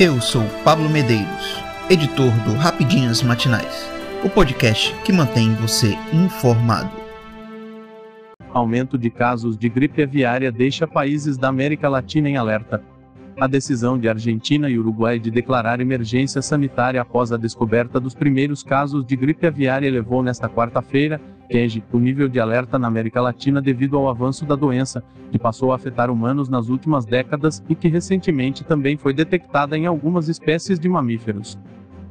Eu sou Pablo Medeiros, editor do Rapidinhas Matinais, o podcast que mantém você informado. Aumento de casos de gripe aviária deixa países da América Latina em alerta. A decisão de Argentina e Uruguai de declarar emergência sanitária após a descoberta dos primeiros casos de gripe aviária elevou nesta quarta-feira, Kenji, o nível de alerta na América Latina devido ao avanço da doença, que passou a afetar humanos nas últimas décadas e que recentemente também foi detectada em algumas espécies de mamíferos.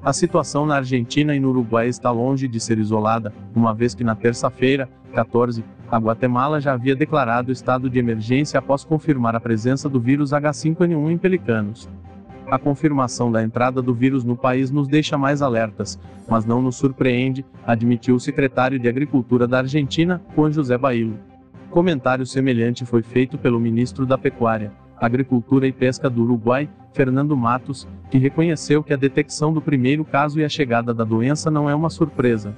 A situação na Argentina e no Uruguai está longe de ser isolada, uma vez que na terça-feira, 14, a Guatemala já havia declarado estado de emergência após confirmar a presença do vírus H5N1 em pelicanos. A confirmação da entrada do vírus no país nos deixa mais alertas, mas não nos surpreende, admitiu o secretário de Agricultura da Argentina, Juan José Bailo. Comentário semelhante foi feito pelo ministro da Pecuária, Agricultura e Pesca do Uruguai, Fernando Matos, que reconheceu que a detecção do primeiro caso e a chegada da doença não é uma surpresa.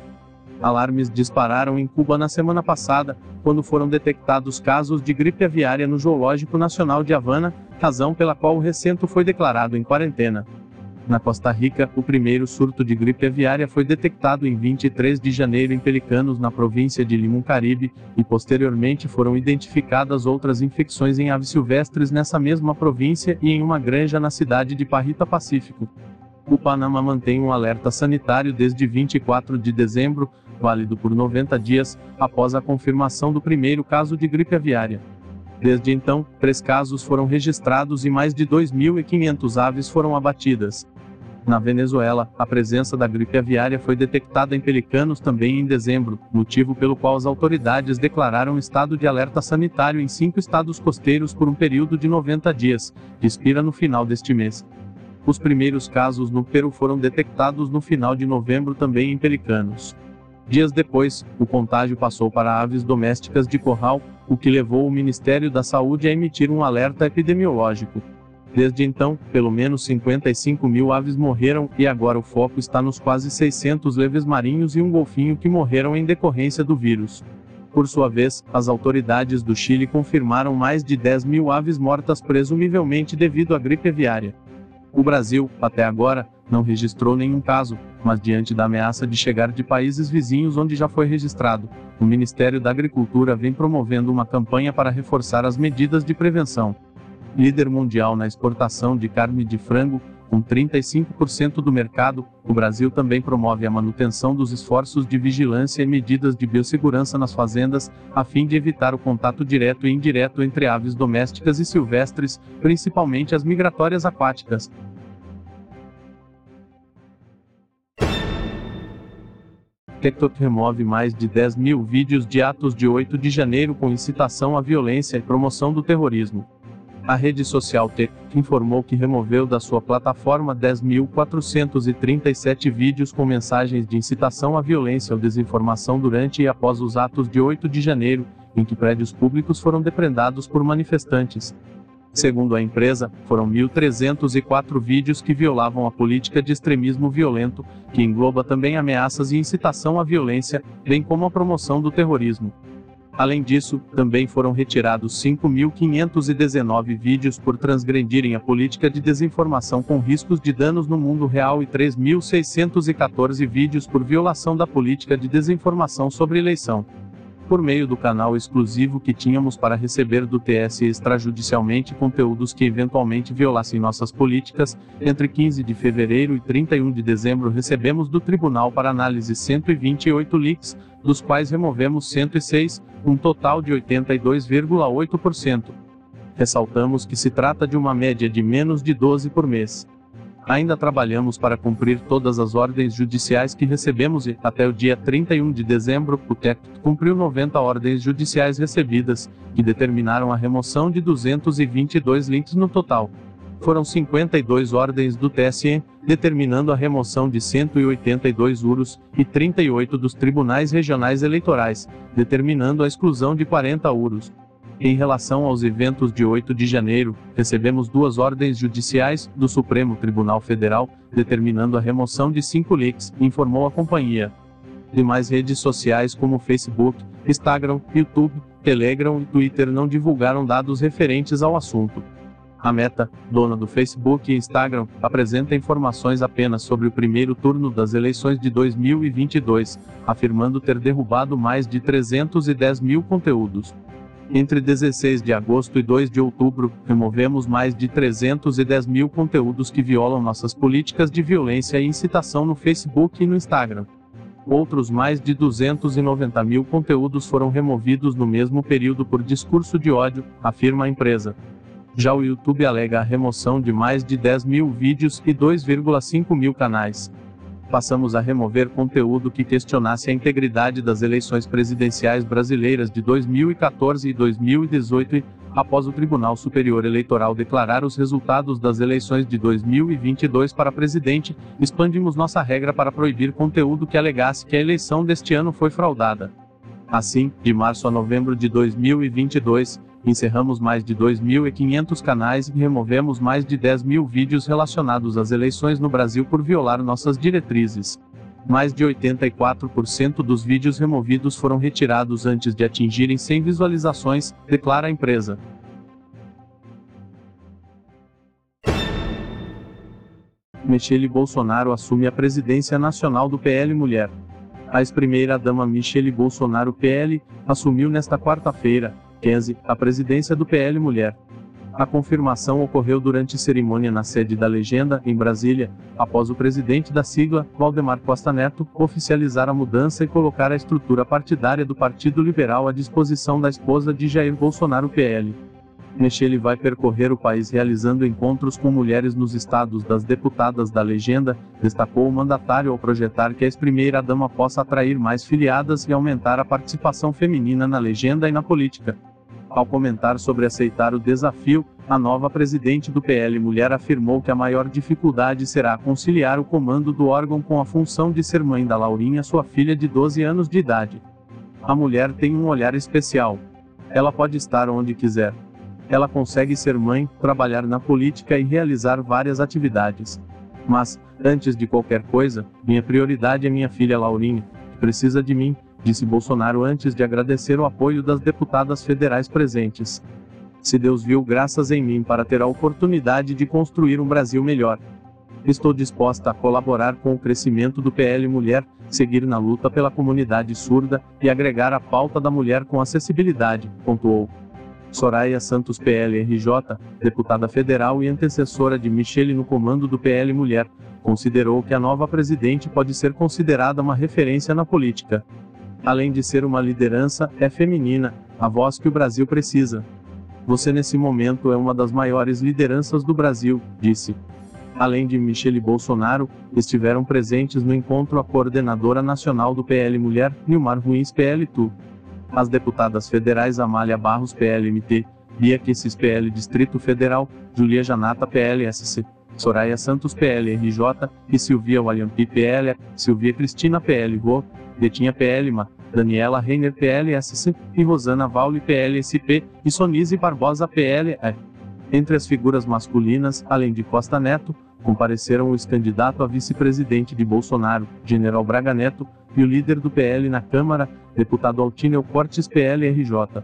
Alarmes dispararam em Cuba na semana passada, quando foram detectados casos de gripe aviária no Zoológico Nacional de Havana, razão pela qual o recinto foi declarado em quarentena. Na Costa Rica, o primeiro surto de gripe aviária foi detectado em 23 de janeiro em Pelicanos, na província de Limão Caribe, e posteriormente foram identificadas outras infecções em aves silvestres nessa mesma província e em uma granja na cidade de Parrita Pacífico. O Panamá mantém um alerta sanitário desde 24 de dezembro, válido por 90 dias, após a confirmação do primeiro caso de gripe aviária. Desde então, três casos foram registrados e mais de 2.500 aves foram abatidas. Na Venezuela, a presença da gripe aviária foi detectada em pelicanos também em dezembro, motivo pelo qual as autoridades declararam estado de alerta sanitário em cinco estados costeiros por um período de 90 dias, que expira no final deste mês. Os primeiros casos no Peru foram detectados no final de novembro também em pelicanos. Dias depois, o contágio passou para aves domésticas de corral, o que levou o Ministério da Saúde a emitir um alerta epidemiológico. Desde então, pelo menos 55 mil aves morreram, e agora o foco está nos quase 600 leves marinhos e um golfinho que morreram em decorrência do vírus. Por sua vez, as autoridades do Chile confirmaram mais de 10 mil aves mortas presumivelmente devido à gripe aviária. O Brasil, até agora, não registrou nenhum caso, mas diante da ameaça de chegar de países vizinhos onde já foi registrado, o Ministério da Agricultura vem promovendo uma campanha para reforçar as medidas de prevenção. Líder mundial na exportação de carne de frango, com 35% do mercado, o Brasil também promove a manutenção dos esforços de vigilância e medidas de biossegurança nas fazendas, a fim de evitar o contato direto e indireto entre aves domésticas e silvestres, principalmente as migratórias aquáticas. TikTok remove mais de 10 mil vídeos de atos de 8 de janeiro com incitação à violência e promoção do terrorismo. A rede social TikTok informou que removeu da sua plataforma 10.437 vídeos com mensagens de incitação à violência ou desinformação durante e após os atos de 8 de janeiro, em que prédios públicos foram depredados por manifestantes. Segundo a empresa, foram 1.304 vídeos que violavam a política de extremismo violento, que engloba também ameaças e incitação à violência, bem como a promoção do terrorismo. Além disso, também foram retirados 5.519 vídeos por transgredirem a política de desinformação com riscos de danos no mundo real e 3.614 vídeos por violação da política de desinformação sobre eleição por meio do canal exclusivo que tínhamos para receber do TSE extrajudicialmente conteúdos que eventualmente violassem nossas políticas, entre 15 de fevereiro e 31 de dezembro recebemos do tribunal para análise 128 leaks, dos quais removemos 106, um total de 82,8%. Ressaltamos que se trata de uma média de menos de 12 por mês. Ainda trabalhamos para cumprir todas as ordens judiciais que recebemos e, até o dia 31 de dezembro, o TEC cumpriu 90 ordens judiciais recebidas, que determinaram a remoção de 222 links no total. Foram 52 ordens do TSE, determinando a remoção de 182 UROS, e 38 dos tribunais regionais eleitorais, determinando a exclusão de 40 UROS. Em relação aos eventos de 8 de janeiro, recebemos duas ordens judiciais do Supremo Tribunal Federal, determinando a remoção de cinco leaks, informou a companhia. Demais redes sociais como Facebook, Instagram, YouTube, Telegram e Twitter não divulgaram dados referentes ao assunto. A Meta, dona do Facebook e Instagram, apresenta informações apenas sobre o primeiro turno das eleições de 2022, afirmando ter derrubado mais de 310 mil conteúdos. Entre 16 de agosto e 2 de outubro, removemos mais de 310 mil conteúdos que violam nossas políticas de violência e incitação no Facebook e no Instagram. Outros mais de 290 mil conteúdos foram removidos no mesmo período por discurso de ódio, afirma a empresa. Já o YouTube alega a remoção de mais de 10 mil vídeos e 2,5 mil canais. Passamos a remover conteúdo que questionasse a integridade das eleições presidenciais brasileiras de 2014 e 2018 e, após o Tribunal Superior Eleitoral declarar os resultados das eleições de 2022 para presidente, expandimos nossa regra para proibir conteúdo que alegasse que a eleição deste ano foi fraudada. Assim, de março a novembro de 2022, encerramos mais de 2.500 canais e removemos mais de 10 mil vídeos relacionados às eleições no Brasil por violar nossas diretrizes. Mais de 84% dos vídeos removidos foram retirados antes de atingirem 100 visualizações, declara a empresa. Michele Bolsonaro assume a presidência nacional do PL Mulher. A ex-primeira-dama Michele Bolsonaro PL assumiu nesta quarta-feira, 15, a presidência do PL Mulher. A confirmação ocorreu durante cerimônia na sede da Legenda, em Brasília, após o presidente da sigla, Valdemar Costa Neto, oficializar a mudança e colocar a estrutura partidária do Partido Liberal à disposição da esposa de Jair Bolsonaro PL. Michele vai percorrer o país realizando encontros com mulheres nos estados das deputadas da legenda, destacou o mandatário ao projetar que a ex-primeira-dama possa atrair mais filiadas e aumentar a participação feminina na legenda e na política. Ao comentar sobre aceitar o desafio, a nova presidente do PL Mulher afirmou que a maior dificuldade será conciliar o comando do órgão com a função de ser mãe da Laurinha, sua filha de 12 anos de idade. A mulher tem um olhar especial. Ela pode estar onde quiser. Ela consegue ser mãe, trabalhar na política e realizar várias atividades. Mas, antes de qualquer coisa, minha prioridade é minha filha Laurinha, que precisa de mim, disse Bolsonaro antes de agradecer o apoio das deputadas federais presentes. Se Deus viu graças em mim para ter a oportunidade de construir um Brasil melhor. Estou disposta a colaborar com o crescimento do PL Mulher, seguir na luta pela comunidade surda e agregar a pauta da mulher com acessibilidade, pontuou. Soraya Santos PL-RJ, deputada federal e antecessora de Michele no comando do PL Mulher, considerou que a nova presidente pode ser considerada uma referência na política. Além de ser uma liderança, é feminina, a voz que o Brasil precisa. Você nesse momento é uma das maiores lideranças do Brasil, disse. Além de Michele Bolsonaro, estiveram presentes no encontro a coordenadora nacional do PL Mulher, Nilmar Ruins PL-Tu. As deputadas federais Amália Barros PLMT, Bia Quessis PL Distrito Federal, Julia Janata PLSC, Soraya Santos PLRJ e Silvia Wayampi PL, Silvia Cristina PL Go, Betinha PLMA, Daniela Reiner PLSC e Rosana Vauli PLSP e Sonise Barbosa PLE. Entre as figuras masculinas, além de Costa Neto, compareceram o ex-candidato a vice-presidente de Bolsonaro, General Braga Neto, e o líder do PL na Câmara, deputado Altíneo Cortes PLRJ.